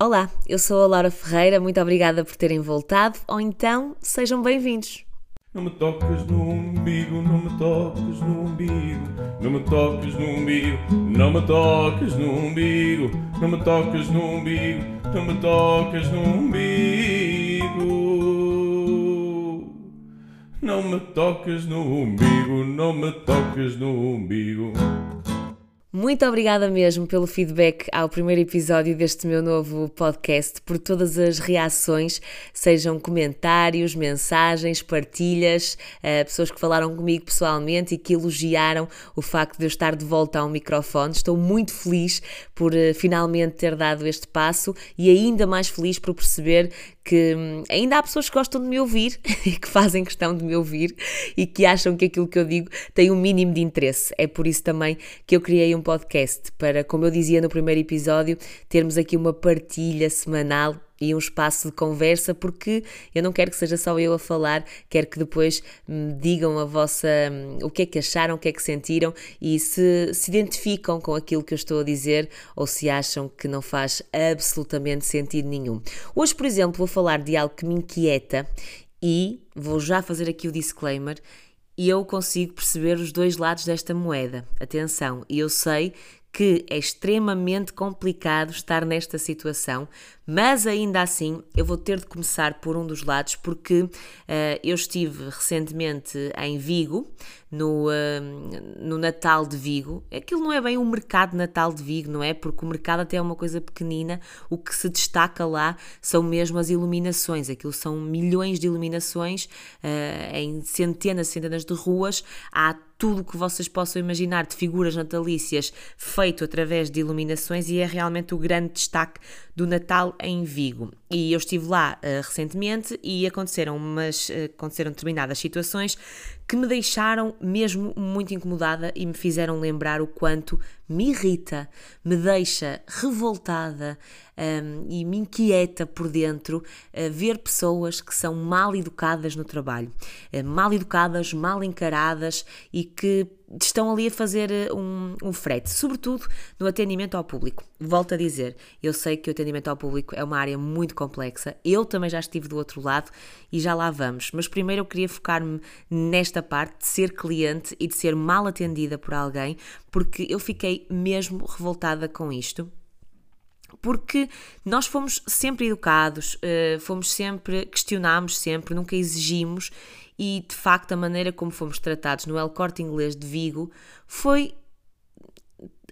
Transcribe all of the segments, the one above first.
Olá, eu sou a Laura Ferreira, muito obrigada por terem voltado, ou então sejam bem-vindos. Não me toques no umbigo, não me toques no umbigo, não me toques no umbigo, não me toques no umbigo, não me toques no umbigo, não me toques no umbigo. Não me toques no umbigo, não me toques no umbigo. Muito obrigada mesmo pelo feedback ao primeiro episódio deste meu novo podcast, por todas as reações, sejam comentários, mensagens, partilhas, uh, pessoas que falaram comigo pessoalmente e que elogiaram o facto de eu estar de volta ao microfone. Estou muito feliz por uh, finalmente ter dado este passo e ainda mais feliz por perceber que hum, ainda há pessoas que gostam de me ouvir e que fazem questão de me ouvir e que acham que aquilo que eu digo tem um mínimo de interesse. É por isso também que eu criei um podcast para, como eu dizia no primeiro episódio, termos aqui uma partilha semanal e um espaço de conversa, porque eu não quero que seja só eu a falar, quero que depois me digam a vossa o que é que acharam, o que é que sentiram e se se identificam com aquilo que eu estou a dizer ou se acham que não faz absolutamente sentido nenhum. Hoje, por exemplo, vou falar de algo que me inquieta e vou já fazer aqui o disclaimer. E eu consigo perceber os dois lados desta moeda. Atenção, e eu sei que é extremamente complicado estar nesta situação, mas ainda assim eu vou ter de começar por um dos lados, porque uh, eu estive recentemente em Vigo, no, uh, no Natal de Vigo. Aquilo não é bem o mercado Natal de Vigo, não é? Porque o mercado até é uma coisa pequenina, o que se destaca lá são mesmo as iluminações. Aquilo são milhões de iluminações uh, em centenas, centenas de ruas. Há tudo o que vocês possam imaginar de figuras natalícias feito através de iluminações e é realmente o grande destaque do Natal em Vigo. E eu estive lá uh, recentemente e aconteceram, umas, uh, aconteceram determinadas situações que me deixaram mesmo muito incomodada e me fizeram lembrar o quanto me irrita, me deixa revoltada um, e me inquieta por dentro uh, ver pessoas que são mal educadas no trabalho, uh, mal educadas, mal encaradas e que estão ali a fazer eh, um, um, frete, sobretudo no atendimento ao público. Volto a dizer, eu sei que o atendimento ao público é uma área muito complexa, eu também já estive do outro lado e já lá vamos, mas primeiro eu queria focar-me nesta parte de ser cliente e de ser mal atendida por alguém, porque eu fiquei mesmo revoltada com isto porque nós fomos sempre educados, eh, fomos sempre, questionámos sempre, nunca exigimos e de facto a maneira como fomos tratados no El Corte Inglês de Vigo foi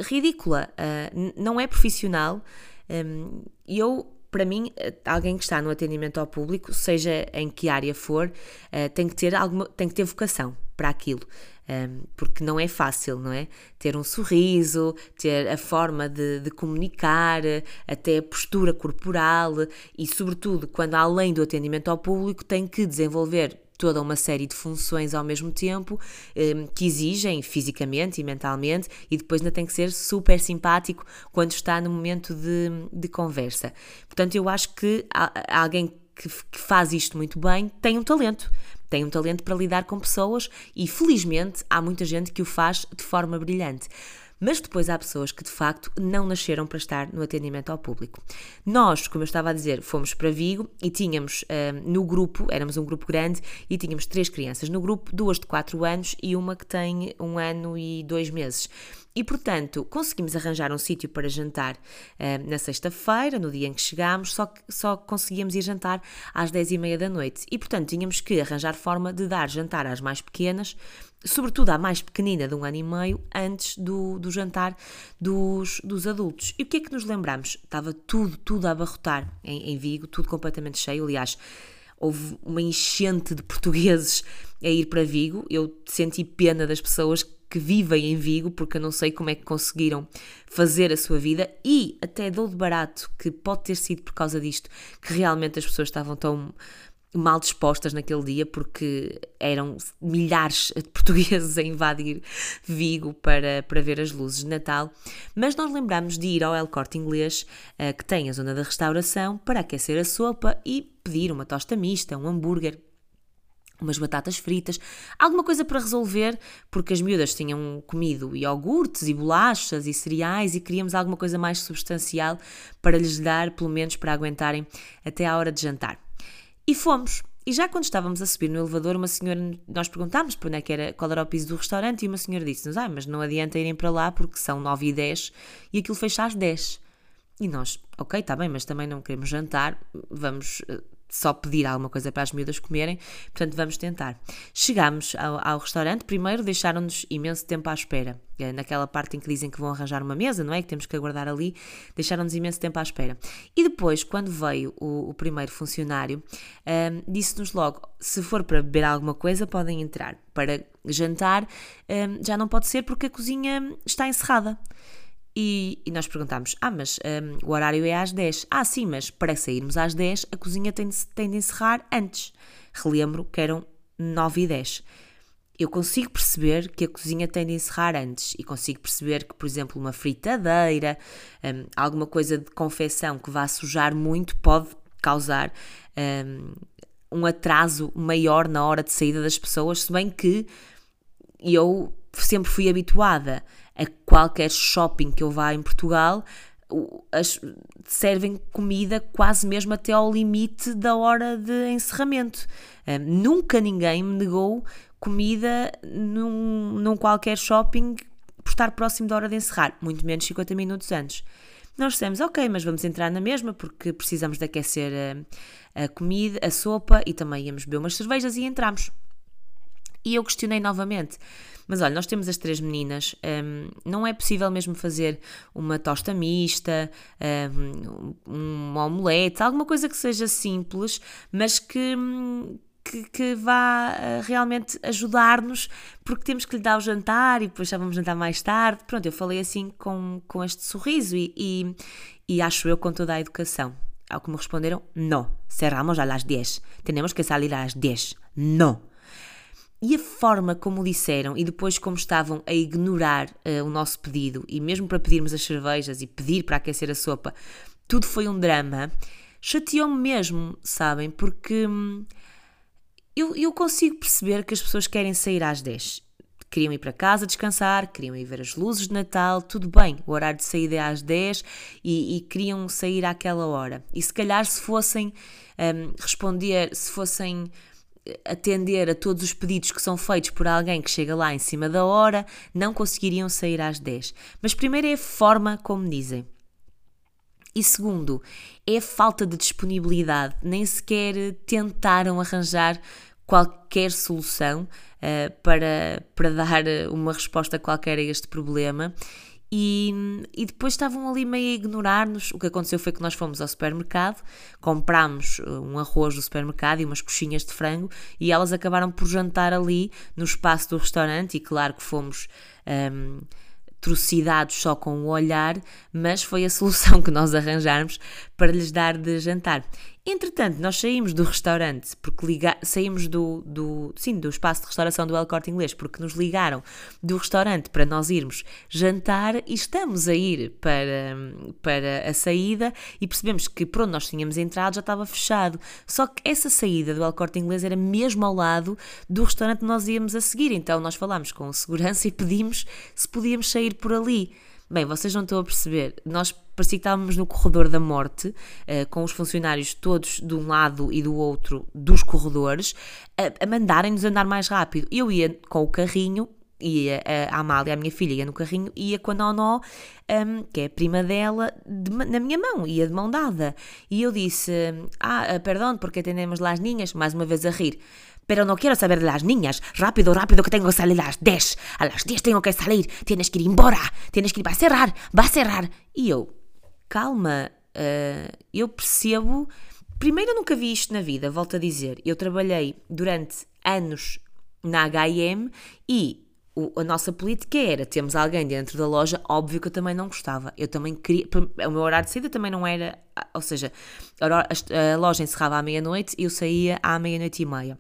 ridícula, uh, não é profissional. Um, eu, para mim, alguém que está no atendimento ao público, seja em que área for, tem que ter alguma, tem que ter vocação para aquilo. Um, porque não é fácil, não é? Ter um sorriso, ter a forma de, de, comunicar, até a postura corporal e, sobretudo, quando além do atendimento ao público, tem que desenvolver toda uma série de funções ao mesmo tempo um, que exigem fisicamente e mentalmente e depois ainda tem que ser super simpático quando está no momento de, de conversa. Portanto, eu acho que alguém que, faz isto muito bem tem um talento. Tem um talento para lidar com pessoas e, felizmente, há muita gente que o faz de forma brilhante. Mas depois há pessoas que de facto não nasceram para estar no atendimento ao público. Nós, como eu estava a dizer, fomos para Vigo e tínhamos uh, no grupo, éramos um grupo grande e tínhamos três crianças no grupo, duas de 4 anos e uma que tem um ano e dois meses. E, portanto, conseguimos arranjar um sítio para jantar uh, na sexta-feira, no dia em que chegámos, só que só conseguíamos ir jantar às 10 e meia da noite. E, portanto, tínhamos que arranjar forma de dar jantar às mais pequenas, sobretudo à mais pequenina de um ano e meio, antes do, do jantar dos, dos adultos. E o que é que nos lembramos? Estava tudo, tudo a abarrotar em, em Vigo, tudo completamente cheio. Aliás, houve uma enchente de portugueses a ir para Vigo. Eu senti pena das pessoas que vivem em Vigo, porque eu não sei como é que conseguiram fazer a sua vida e até dou de barato que pode ter sido por causa disto que realmente as pessoas estavam tão mal dispostas naquele dia porque eram milhares de portugueses a invadir Vigo para, para ver as luzes de Natal, mas nós lembramos de ir ao El Corte Inglês, uh, que tem a zona da restauração, para aquecer a sopa e pedir uma tosta mista, um hambúrguer umas batatas fritas, alguma coisa para resolver, porque as miúdas tinham comido iogurtes e bolachas e cereais e queríamos alguma coisa mais substancial para lhes dar, pelo menos para aguentarem até à hora de jantar. E fomos. E já quando estávamos a subir no elevador, uma senhora, nós perguntámos para onde é que era, qual era o piso do restaurante e uma senhora disse-nos, ah, mas não adianta irem para lá porque são 9 e 10 e aquilo fecha às 10. E nós, ok, está bem, mas também não queremos jantar, vamos eh, só pedir alguma coisa para as miúdas comerem, portanto vamos tentar. Chegámos ao, ao restaurante, primeiro deixaram-nos imenso tempo à espera, eh, naquela parte em que dizem que vão arranjar uma mesa, não é? Que temos que aguardar ali, deixaram-nos imenso tempo à espera. E depois, quando veio o, o primeiro funcionário, um, ehm, disse-nos logo: se for para beber alguma coisa, podem entrar. Para jantar, um, ehm, já não pode ser porque a cozinha está encerrada. E, e, nós perguntámos: Ah, mas um, o horário é às 10. Ah, sim, mas para sairmos às 10 a cozinha tem de, tem de encerrar antes. Relembro que eram 9 e 10. Eu consigo perceber que a cozinha tem de encerrar antes e consigo perceber que, por exemplo, uma fritadeira, um, alguma coisa de confecção que vá sujar muito pode causar um, um atraso maior na hora de saída das pessoas, se bem que eu sempre fui habituada a qualquer shopping que eu vá em Portugal, as, servem comida quase mesmo até ao limite da hora de encerramento. Um, nunca ninguém me negou comida num, num qualquer shopping por estar próximo da hora de encerrar, muito menos 50 minutos antes. Nós dissemos, ok, mas vamos entrar na mesma porque precisamos de aquecer a, a comida, a sopa e também íamos beber umas cervejas e entramos. E eu questionei novamente, mas olha, nós temos as três meninas, um, não é possível mesmo fazer uma tosta mista, um, um omelete, alguma coisa que seja simples, mas que, que, que, vá uh, realmente ajudar-nos, porque temos que lhe dar o jantar e depois já vamos jantar mais tarde. Pronto, eu falei assim com, com este sorriso e, e, e acho eu com toda a educação. Ao que me responderam, não, cerramos las 10, temos que sair às 10, não. E a forma como disseram e depois como estavam a ignorar uh, o nosso pedido, e mesmo para pedirmos as cervejas e pedir para aquecer a sopa, tudo foi um drama, chateou-me mesmo, sabem? Porque hum, eu, eu consigo perceber que as pessoas querem sair às 10. Queriam ir para casa descansar, queriam ir ver as luzes de Natal, tudo bem, o horário de saída é às 10 e, e queriam sair àquela hora. E se calhar se fossem um, responder, se fossem atender a todos os pedidos que são feitos por alguém que chega lá em cima da hora, não conseguiriam sair às 10. Mas primeiro é a forma como dizem. E segundo, é a falta de disponibilidade. Nem sequer tentaram arranjar qualquer solução uh, para, para dar uma resposta qualquer a este problema e, e depois estavam ali meio a ignorar-nos. O que aconteceu foi que nós fomos ao supermercado, comprámos uh, um arroz do supermercado e umas coxinhas de frango e elas acabaram por jantar ali no espaço do restaurante. E claro que fomos. Um, só com o olhar, mas foi a solução que nós arranjarmos para lhes dar de jantar. Entretanto, nós saímos do restaurante, porque liga... saímos do, do, sim, do espaço de restauração do El Corte Inglês, porque nos ligaram do restaurante para nós irmos jantar e estamos a ir para, para a saída e percebemos que por onde nós tínhamos entrado já estava fechado. Só que essa saída do El Corte Inglês era mesmo ao lado do restaurante que nós íamos a seguir. Então nós falámos com segurança e pedimos se podíamos sair por ali. Bem, vocês não estão a perceber. Nós parecia que estávamos no corredor da morte, uh, com os funcionários todos de um lado e do outro dos corredores, a, a mandarem-nos andar mais rápido. Eu ia com o carrinho, ia a Amália, a minha filha, ia no carrinho, ia com a Nonó, um, que é a prima dela, de, na minha mão, ia de mão dada. E eu disse: Ah, perdão, porque atendemos lá as ninhas, mais uma vez a rir. Pero no quiero saber de las niñas. Rápido, rápido, que tengo que salir a las 10. A las 10 tengo que salir. Tienes que ir embora. Tienes que ir. Va a cerrar. Va a cerrar. E eu, calma, uh, eu percebo. Primeiro, eu nunca vi isto na vida, volto a dizer. Eu trabalhei durante anos na HM e a nossa política era: temos alguém dentro da loja, óbvio que eu também não gostava. Eu também queria. O meu horário de saída também não era. Ou seja, a loja encerrava à meia-noite e eu saía à meia-noite e meia.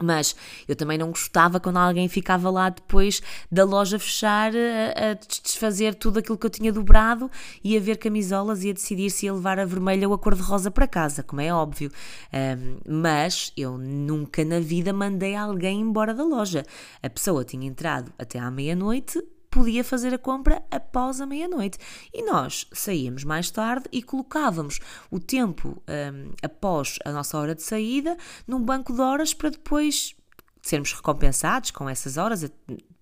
Mas eu também não gostava quando alguém ficava lá depois da loja fechar a, a desfazer tudo aquilo que eu tinha dobrado e a ver camisolas e a decidir se ia levar a vermelha ou a cor-de-rosa para casa, como é óbvio. Um, mas eu nunca na vida mandei alguém embora da loja. A pessoa tinha entrado até à meia-noite podia fazer a compra após a meia-noite. E nós saíamos mais tarde e colocávamos o tempo um, após a nossa hora de saída num banco de horas para depois sermos recompensados com essas horas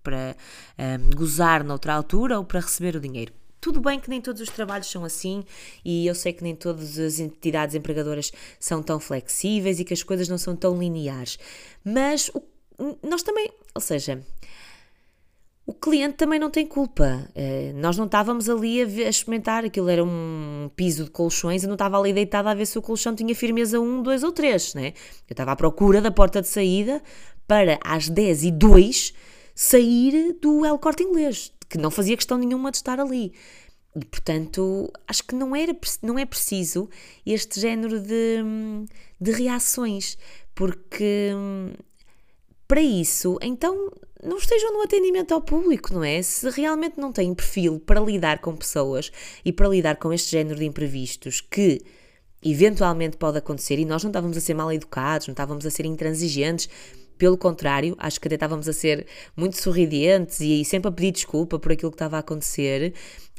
para um, gozar noutra altura ou para receber o dinheiro. Tudo bem que nem todos os trabalhos são assim e eu sei que nem todas as entidades empregadoras são tão flexíveis e que as coisas não são tão lineares. Mas o, nós também, ou seja, o cliente também não tem culpa. Uh, nós não estávamos ali a, ver, a, experimentar, aquilo era um piso de colchões, eu não estava ali deitada a ver se o colchão tinha firmeza 1, 2 ou 3, né? Eu estava à procura da porta de saída para às 10 e 2 sair do El Corte Inglês, que não fazia questão nenhuma de estar ali. E, portanto, acho que não, era, não é preciso este género de, de reações, porque hum, para isso, então não estejam no atendimento ao público, não é? Se realmente não têm perfil para lidar com pessoas e para lidar com este género de imprevistos que eventualmente pode acontecer e nós não estávamos a ser mal educados, não estávamos a ser intransigentes, pelo contrário, acho que até estávamos a ser muito sorridentes e sempre a pedir desculpa por aquilo que estava a acontecer.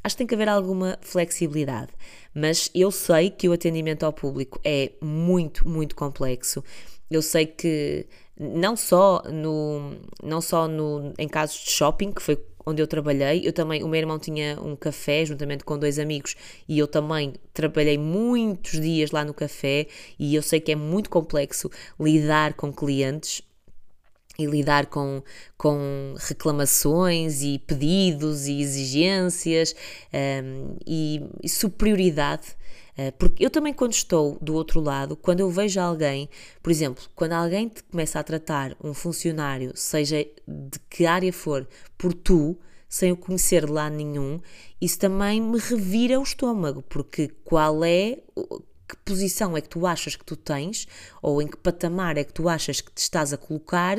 Acho que tem que haver alguma flexibilidade, mas eu sei que o atendimento ao público é muito, muito complexo. Eu sei que não só no não só no em casos de shopping que foi onde eu trabalhei eu também o meu irmão tinha um café juntamente com dois amigos e eu também trabalhei muitos dias lá no café e eu sei que é muito complexo lidar com clientes e lidar com, com reclamações e pedidos e exigências um, e, e superioridade porque eu também, quando estou do outro lado, quando eu vejo alguém, por exemplo, quando alguém te começa a tratar um funcionário, seja de que área for, por tu, sem o conhecer de lado nenhum, isso também me revira o estômago, porque qual é que posição é que tu achas que tu tens, ou em que patamar é que tu achas que te estás a colocar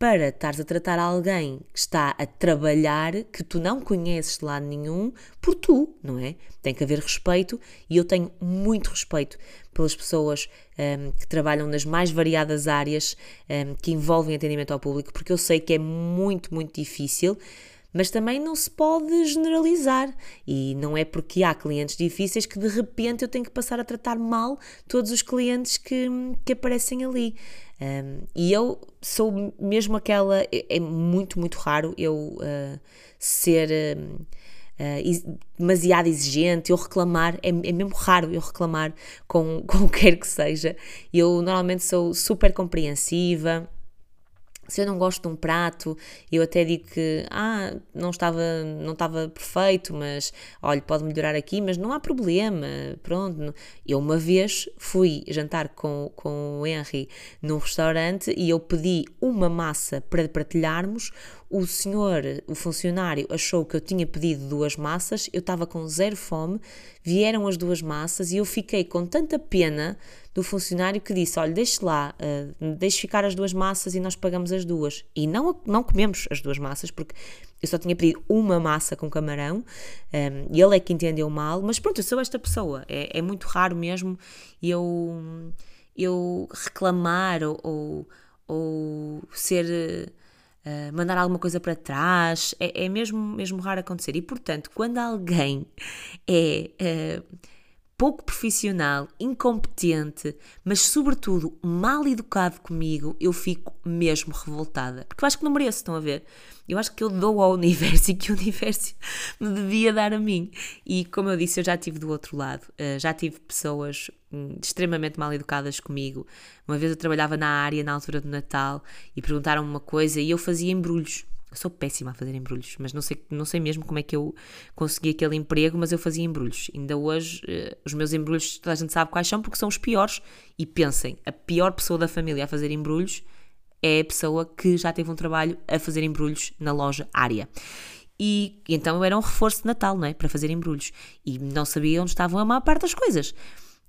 para estares a tratar alguém que está a trabalhar, que tu não conheces de lado nenhum, por tu, não é? Tem que haver respeito e eu tenho muito respeito pelas pessoas um, que trabalham nas mais variadas áreas um, que envolvem atendimento ao público, porque eu sei que é muito, muito difícil mas também não se pode generalizar. E não é porque há clientes difíceis que de repente eu tenho que passar a tratar mal todos os clientes que, que aparecem ali. Um, e eu sou mesmo aquela. É, é muito, muito raro eu uh, ser. Uh, Uh, demasiado exigente, eu reclamar, é, é, mesmo raro eu reclamar com, com o que quer que seja. Eu normalmente sou super compreensiva, se eu não gosto de um prato, eu até digo que ah, não estava, não estava perfeito, mas olha, pode melhorar aqui, mas não há problema. Pronto. Eu uma vez fui jantar com, com o Henry num restaurante e eu pedi uma massa para partilharmos. O senhor, o funcionário, achou que eu tinha pedido duas massas, eu estava com zero fome, vieram as duas massas e eu fiquei com tanta pena do funcionário que disse: Olha, deixe lá, uh, deixe ficar as duas massas e nós pagamos as duas. E não, não comemos as duas massas, porque eu só tinha pedido uma massa com camarão um, ehm, e ele é que entendeu mal. Mas pronto, eu sou esta pessoa. É, é muito raro mesmo eu, eu reclamar ou, ou, ou ser. Uh, mandar alguma coisa para trás, é, é, mesmo, mesmo raro acontecer. E portanto, quando alguém é uh, pouco profissional, incompetente, mas sobretudo mal educado comigo, eu fico mesmo revoltada. Porque eu acho que não mereço, estão a ver? Eu acho que eu dou ao universo e que o universo me devia dar a mim. E como eu disse, eu já tive do outro lado. Uh, já tive pessoas hum, extremamente mal educadas comigo. Uma vez eu trabalhava na área na altura do Natal e perguntaram-me uma coisa e eu fazia embrulhos. Eu sou péssima a fazer embrulhos, mas não sei, não sei mesmo como é que eu consegui aquele emprego, mas eu fazia embrulhos. Ainda hoje, uh, os meus embrulhos, toda a gente sabe quais são, porque são os piores. E pensem, a pior pessoa da família a fazer embrulhos é a pessoa que já teve um trabalho a fazer embrulhos na loja área. E então eu era um reforço de Natal, não é? Para fazer embrulhos. E não sabia onde estavam a maior parte das coisas.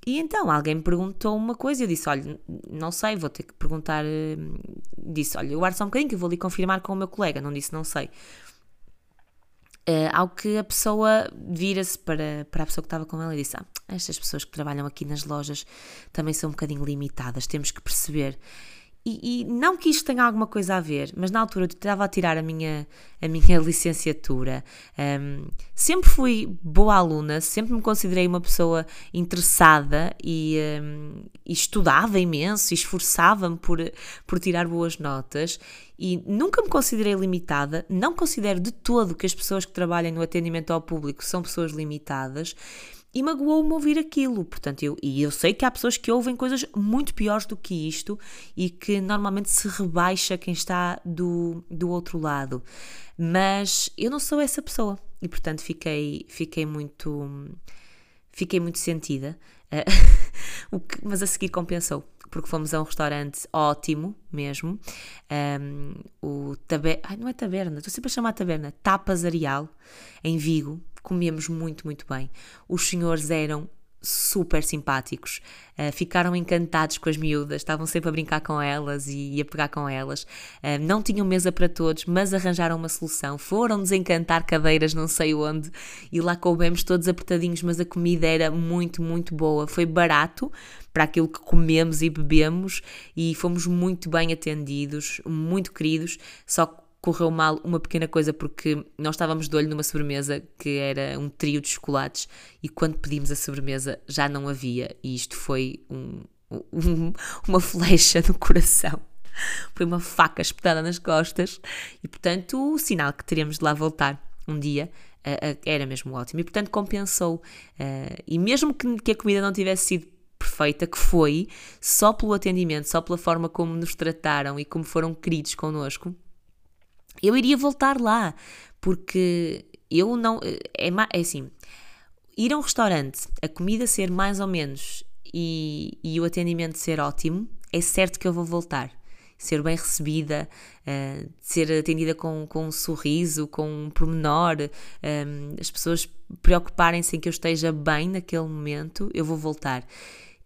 E então alguém me perguntou uma coisa e eu disse: Olha, não sei, vou ter que perguntar. eh, Disse: Olha, guarda só um bocadinho que eu vou ali confirmar com o meu colega. Não disse: Não sei. Eh, ao que a pessoa vira-se para, para a pessoa que estava com ela e disse: ah, Estas pessoas que trabalham aqui nas lojas também são um bocadinho limitadas, temos que perceber. E, e não que isto tenha alguma coisa a ver, mas na altura eu estava a tirar a minha, a minha licenciatura. Hum, sempre fui boa aluna, sempre me considerei uma pessoa interessada e, hum, e estudava imenso e esforçava-me por, por tirar boas notas e nunca me considerei limitada, não considero de todo que as pessoas que trabalham no atendimento ao público são pessoas limitadas e magoou-me ouvir aquilo. Portanto, eu, e eu sei que há pessoas que ouvem coisas muito piores do que isto e que normalmente se rebaixa quem está do, do outro lado. Mas eu não sou essa pessoa e, portanto, fiquei, fiquei muito. Fiquei muito sentida, que- mas a seguir compensou, porque fomos a um restaurante ótimo mesmo, um, o taber... Ai, não é taberna, estou sempre a chamar taberna, Tapas Areal, em Vigo, comíamos muito, muito bem. Os senhores eram super simpáticos, uh, ficaram encantados com as miúdas, estavam sempre a brincar com elas e a pegar com elas. Uh, não tinham mesa para todos, mas arranjaram uma solução. Foram desencantar cadeiras, não sei onde, e lá coubemos todos apertadinhos, mas a comida era muito, muito boa. Foi barato para aquilo que comemos e bebemos e fomos muito bem atendidos, muito queridos, só que correu mal uma pequena coisa porque nós estávamos de olho numa sobremesa que era um trio de chocolates e quando pedimos a sobremesa já não havia e isto foi um, um- uma flecha no coração. Foi uma faca espetada nas costas e, portanto, o sinal que teríamos de lá voltar um dia ah, ah, era mesmo ótimo e, portanto, compensou. Ah, e mesmo que, que a comida não tivesse sido perfeita, que foi, só pelo atendimento, só pela forma como nos trataram e como foram queridos connosco, eu iria voltar lá, porque eu não. É, é assim, ir a um restaurante, a comida ser mais ou menos e, e o atendimento ser ótimo, é certo que eu vou voltar. Ser bem recebida, eh, ser atendida com, com um sorriso, com um pormenor, eh, as pessoas preocuparem-se em que eu esteja bem naquele momento, eu vou voltar.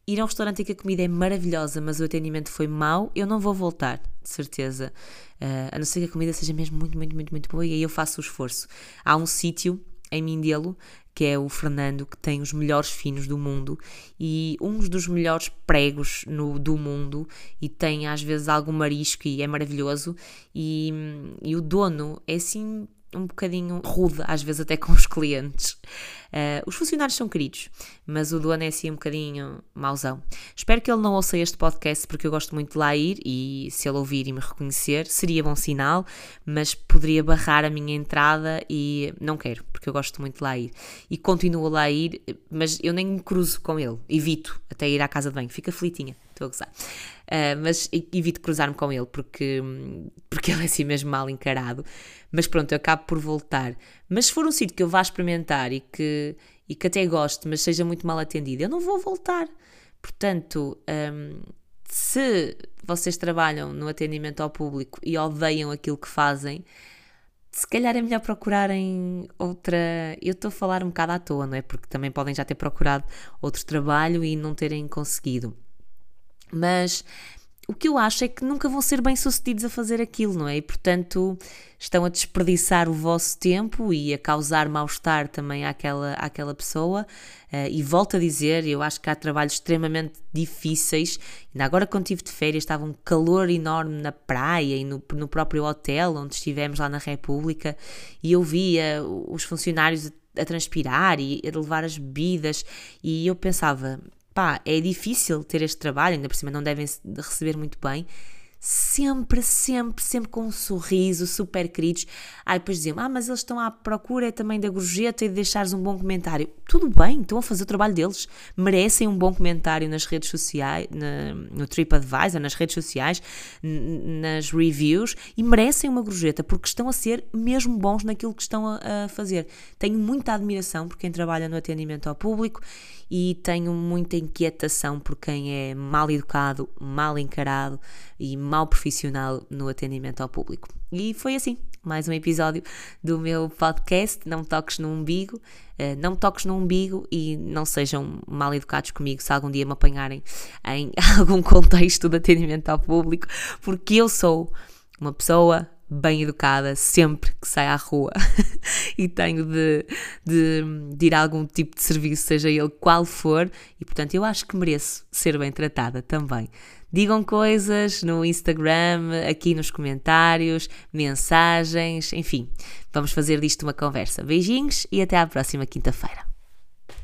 Ir a um restaurante em que a comida é maravilhosa, mas o atendimento foi mau, eu não vou voltar, de certeza. Eh, a não ser que a comida seja mesmo muito, muito, muito, muito boa e aí eu faço o esforço. Há um sítio em Mindelo, que é o Fernando, que tem os melhores finos do mundo e uns dos melhores pregos no, do mundo e tem às vezes algum marisco e é maravilhoso e, e o dono é assim um bocadinho rude, às vezes até com os clientes. Eh, os funcionários são queridos, mas o dono é assim um bocadinho mauzão. Espero que ele não ouça este podcast porque eu gosto muito de lá ir e se ele ouvir e me reconhecer seria bom sinal, mas poderia barrar a minha entrada e não quero, porque eu gosto muito de lá ir. E continuo a lá ir, mas eu nem me cruzo com ele, evito até ir à casa de banho, fica felitinha, estou a gozar. Uh, mas evito cruzar-me com ele porque, porque ele é assim mesmo mal encarado. Mas pronto, eu acabo por voltar. Mas se for um sítio que eu vá experimentar e que, e que até goste, mas seja muito mal atendido, eu não vou voltar. Portanto, um, se vocês trabalham no atendimento ao público e odeiam aquilo que fazem, se calhar é melhor procurarem outra. Eu estou a falar um bocado à toa, não é? Porque também podem já ter procurado outro trabalho e não terem conseguido. Mas o que eu acho é que nunca vão ser bem sucedidos a fazer aquilo, não é? E portanto estão a desperdiçar o vosso tempo e a causar mal-estar também àquela, àquela pessoa. Uh, e volto a dizer, eu acho que há trabalhos extremamente difíceis. Ainda agora, quando estive de férias, estava um calor enorme na praia e no, no próprio hotel onde estivemos lá na República, e eu via os funcionários a transpirar e a levar as bebidas, e eu pensava pá, é difícil ter este trabalho, ainda por cima não devem receber muito bem. Sempre, sempre, sempre com um sorriso, super queridos. Aí depois diziam, ah, mas eles estão à procura também da gorjeta e de deixares um bom comentário. Tudo bem, estão a fazer o trabalho deles. Merecem um bom comentário nas redes sociais, na, no TripAdvisor, nas redes sociais, nas reviews, e merecem uma gorjeta porque estão a ser mesmo bons naquilo que estão a, a fazer. Tenho muita admiração por quem trabalha no atendimento ao público e tenho muita inquietação por quem é mal educado, mal encarado e mal profissional no atendimento ao público. E foi assim, mais um episódio do meu podcast. Não toques no umbigo, uh, não me toques no umbigo e não sejam mal educados comigo se algum dia me apanharem em algum contexto de atendimento ao público, porque eu sou uma pessoa bem educada sempre que saio à rua e tenho de, de, de, ir a algum tipo de serviço, seja ele qual for, e portanto eu acho que mereço ser bem tratada também. Digam coisas no Instagram, aqui nos comentários, mensagens, enfim, vamos fazer disto uma conversa. Beijinhos e até à próxima quinta-feira.